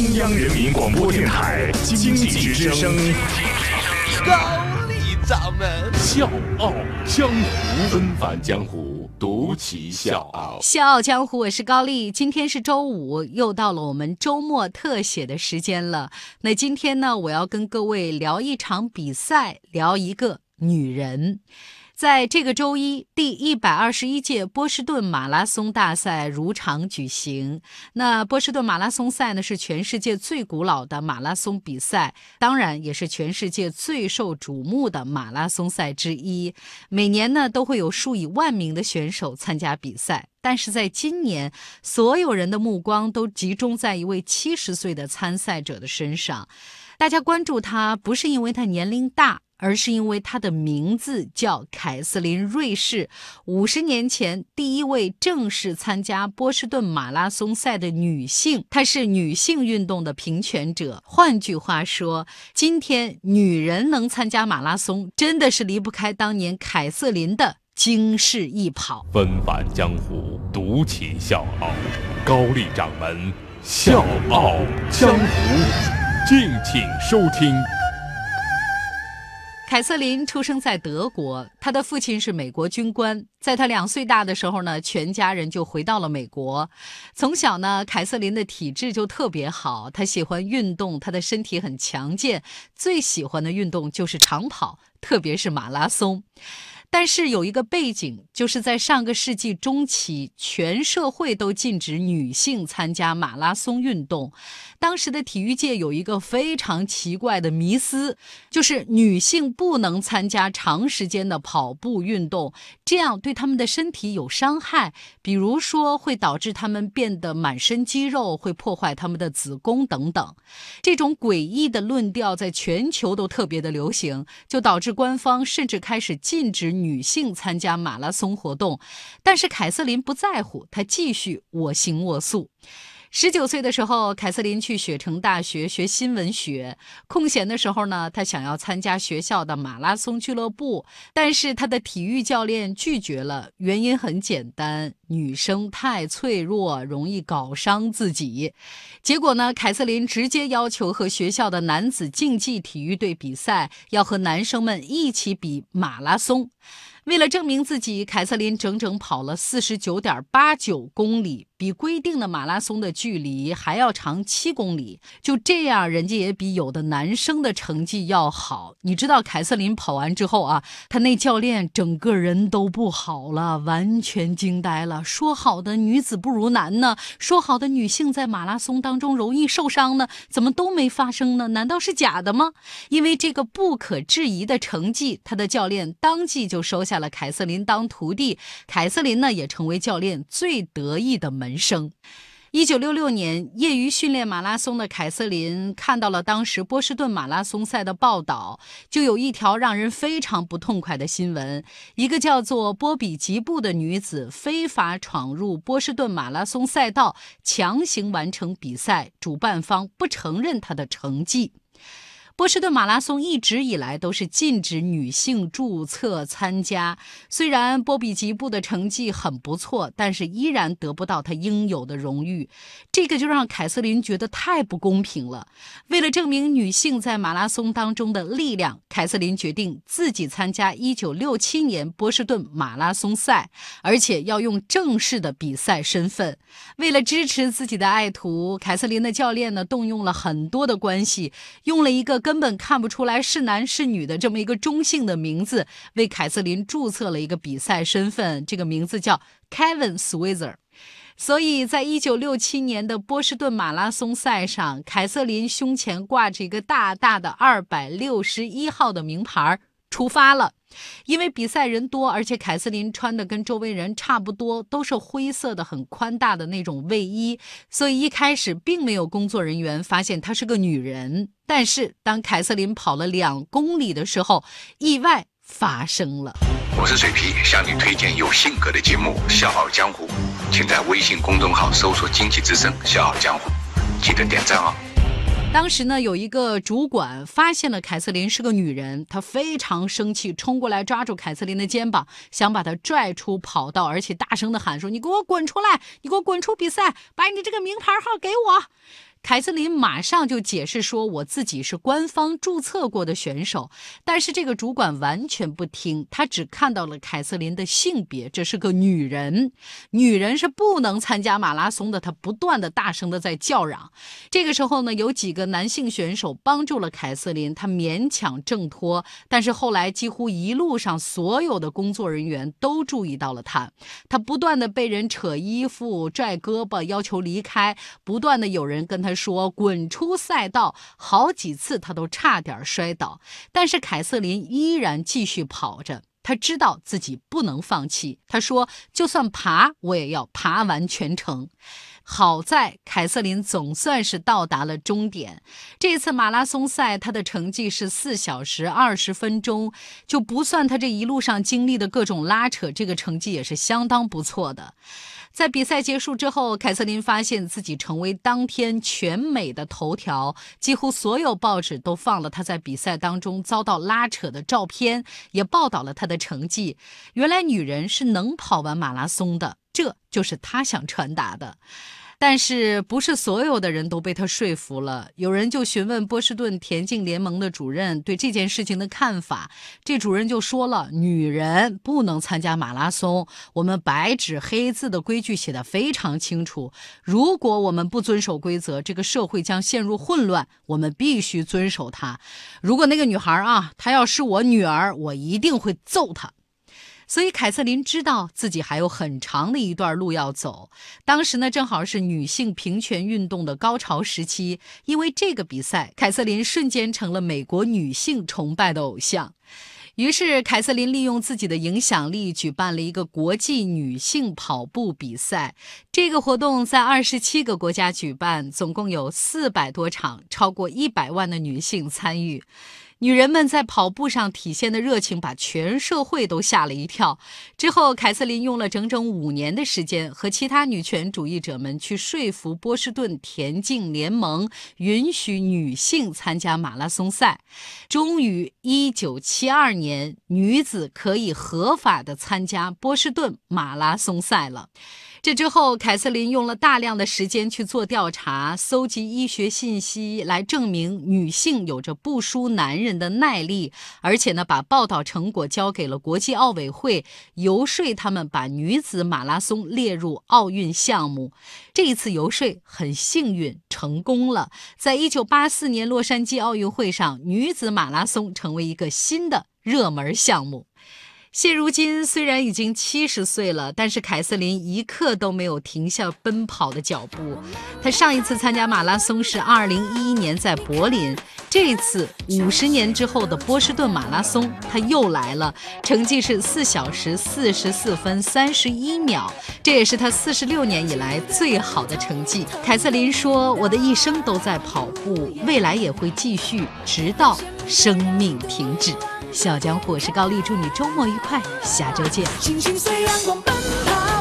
中央人民广播电台经济之声，高丽掌门笑傲江湖，纷繁江湖，独骑笑傲。笑傲江湖，我是高丽。今天是周五，又到了我们周末特写的时间了。那今天呢，我要跟各位聊一场比赛，聊一个女人。在这个周一，第一百二十一届波士顿马拉松大赛如常举行。那波士顿马拉松赛呢，是全世界最古老的马拉松比赛，当然也是全世界最受瞩目的马拉松赛之一。每年呢，都会有数以万名的选手参加比赛。但是在今年，所有人的目光都集中在一位七十岁的参赛者的身上。大家关注他，不是因为他年龄大。而是因为她的名字叫凯瑟琳·瑞士，五十年前第一位正式参加波士顿马拉松赛的女性，她是女性运动的平权者。换句话说，今天女人能参加马拉松，真的是离不开当年凯瑟琳的惊世一跑。纷返江湖，独起笑傲，高丽掌门笑傲江湖，敬请收听。凯瑟琳出生在德国，她的父亲是美国军官。在她两岁大的时候呢，全家人就回到了美国。从小呢，凯瑟琳的体质就特别好，她喜欢运动，她的身体很强健，最喜欢的运动就是长跑，特别是马拉松。但是有一个背景，就是在上个世纪中期，全社会都禁止女性参加马拉松运动。当时的体育界有一个非常奇怪的迷思，就是女性不能参加长时间的跑步运动，这样对她们的身体有伤害，比如说会导致她们变得满身肌肉，会破坏她们的子宫等等。这种诡异的论调在全球都特别的流行，就导致官方甚至开始禁止。女性参加马拉松活动，但是凯瑟琳不在乎，她继续我行我素。十九岁的时候，凯瑟琳去雪城大学学新闻学。空闲的时候呢，她想要参加学校的马拉松俱乐部，但是她的体育教练拒绝了。原因很简单，女生太脆弱，容易搞伤自己。结果呢，凯瑟琳直接要求和学校的男子竞技体育队比赛，要和男生们一起比马拉松。为了证明自己，凯瑟琳整整跑了四十九点八九公里，比规定的马拉松的距离还要长七公里。就这样，人家也比有的男生的成绩要好。你知道，凯瑟琳跑完之后啊，他那教练整个人都不好了，完全惊呆了。说好的女子不如男呢？说好的女性在马拉松当中容易受伤呢？怎么都没发生呢？难道是假的吗？因为这个不可置疑的成绩，他的教练当即就收。下了凯瑟琳当徒弟，凯瑟琳呢也成为教练最得意的门人生。一九六六年，业余训练马拉松的凯瑟琳看到了当时波士顿马拉松赛的报道，就有一条让人非常不痛快的新闻：一个叫做波比吉布的女子非法闯入波士顿马拉松赛道，强行完成比赛，主办方不承认她的成绩。波士顿马拉松一直以来都是禁止女性注册参加。虽然波比吉布的成绩很不错，但是依然得不到他应有的荣誉。这个就让凯瑟琳觉得太不公平了。为了证明女性在马拉松当中的力量，凯瑟琳决定自己参加1967年波士顿马拉松赛，而且要用正式的比赛身份。为了支持自己的爱徒，凯瑟琳的教练呢，动用了很多的关系，用了一个根本看不出来是男是女的这么一个中性的名字，为凯瑟琳注册了一个比赛身份，这个名字叫 Kevin Switzer。所以在一九六七年的波士顿马拉松赛上，凯瑟琳胸前挂着一个大大的二百六十一号的名牌，出发了。因为比赛人多，而且凯瑟琳穿的跟周围人差不多，都是灰色的、很宽大的那种卫衣，所以一开始并没有工作人员发现她是个女人。但是当凯瑟琳跑了两公里的时候，意外发生了。我是水皮，向你推荐有性格的节目《笑傲江湖》，请在微信公众号搜索“经济之声笑傲江湖”，记得点赞哦。当时呢，有一个主管发现了凯瑟琳是个女人，他非常生气，冲过来抓住凯瑟琳的肩膀，想把她拽出跑道，而且大声的喊说：“你给我滚出来！你给我滚出比赛！把你这个名牌号给我！”凯瑟琳马上就解释说：“我自己是官方注册过的选手。”但是这个主管完全不听，他只看到了凯瑟琳的性别，这是个女人，女人是不能参加马拉松的。他不断的大声的在叫嚷。这个时候呢，有几个男性选手帮助了凯瑟琳，她勉强挣脱。但是后来几乎一路上所有的工作人员都注意到了她，她不断的被人扯衣服、拽胳膊，要求离开，不断的有人跟她。说滚出赛道，好几次他都差点摔倒，但是凯瑟琳依然继续跑着。他知道自己不能放弃。他说：“就算爬，我也要爬完全程。”好在凯瑟琳总算是到达了终点。这次马拉松赛，她的成绩是四小时二十分钟，就不算她这一路上经历的各种拉扯，这个成绩也是相当不错的。在比赛结束之后，凯瑟琳发现自己成为当天全美的头条，几乎所有报纸都放了她在比赛当中遭到拉扯的照片，也报道了她的成绩。原来女人是能跑完马拉松的，这就是他想传达的。但是不是所有的人都被他说服了？有人就询问波士顿田径联盟的主任对这件事情的看法，这主任就说了：“女人不能参加马拉松，我们白纸黑字的规矩写的非常清楚。如果我们不遵守规则，这个社会将陷入混乱。我们必须遵守它。如果那个女孩啊，她要是我女儿，我一定会揍她。”所以凯瑟琳知道自己还有很长的一段路要走。当时呢，正好是女性平权运动的高潮时期。因为这个比赛，凯瑟琳瞬间成了美国女性崇拜的偶像。于是，凯瑟琳利用自己的影响力，举办了一个国际女性跑步比赛。这个活动在二十七个国家举办，总共有四百多场，超过一百万的女性参与。女人们在跑步上体现的热情，把全社会都吓了一跳。之后，凯瑟琳用了整整五年的时间，和其他女权主义者们去说服波士顿田径联盟，允许女性参加马拉松赛。终于，一九七二年，女子可以合法的参加波士顿马拉松赛了。这之后，凯瑟琳用了大量的时间去做调查，搜集医学信息，来证明女性有着不输男人的耐力。而且呢，把报道成果交给了国际奥委会，游说他们把女子马拉松列入奥运项目。这一次游说很幸运，成功了。在一九八四年洛杉矶奥运会上，女子马拉松成为一个新的热门项目。现如今虽然已经七十岁了，但是凯瑟琳一刻都没有停下奔跑的脚步。她上一次参加马拉松是二零一一年在柏林，这一次五十年之后的波士顿马拉松，她又来了，成绩是四小时四十四分三十一秒，这也是她四十六年以来最好的成绩。凯瑟琳说：“我的一生都在跑步，未来也会继续，直到生命停止。”小江湖，我是高丽，祝你周末愉快，下周见。星星随阳光奔跑。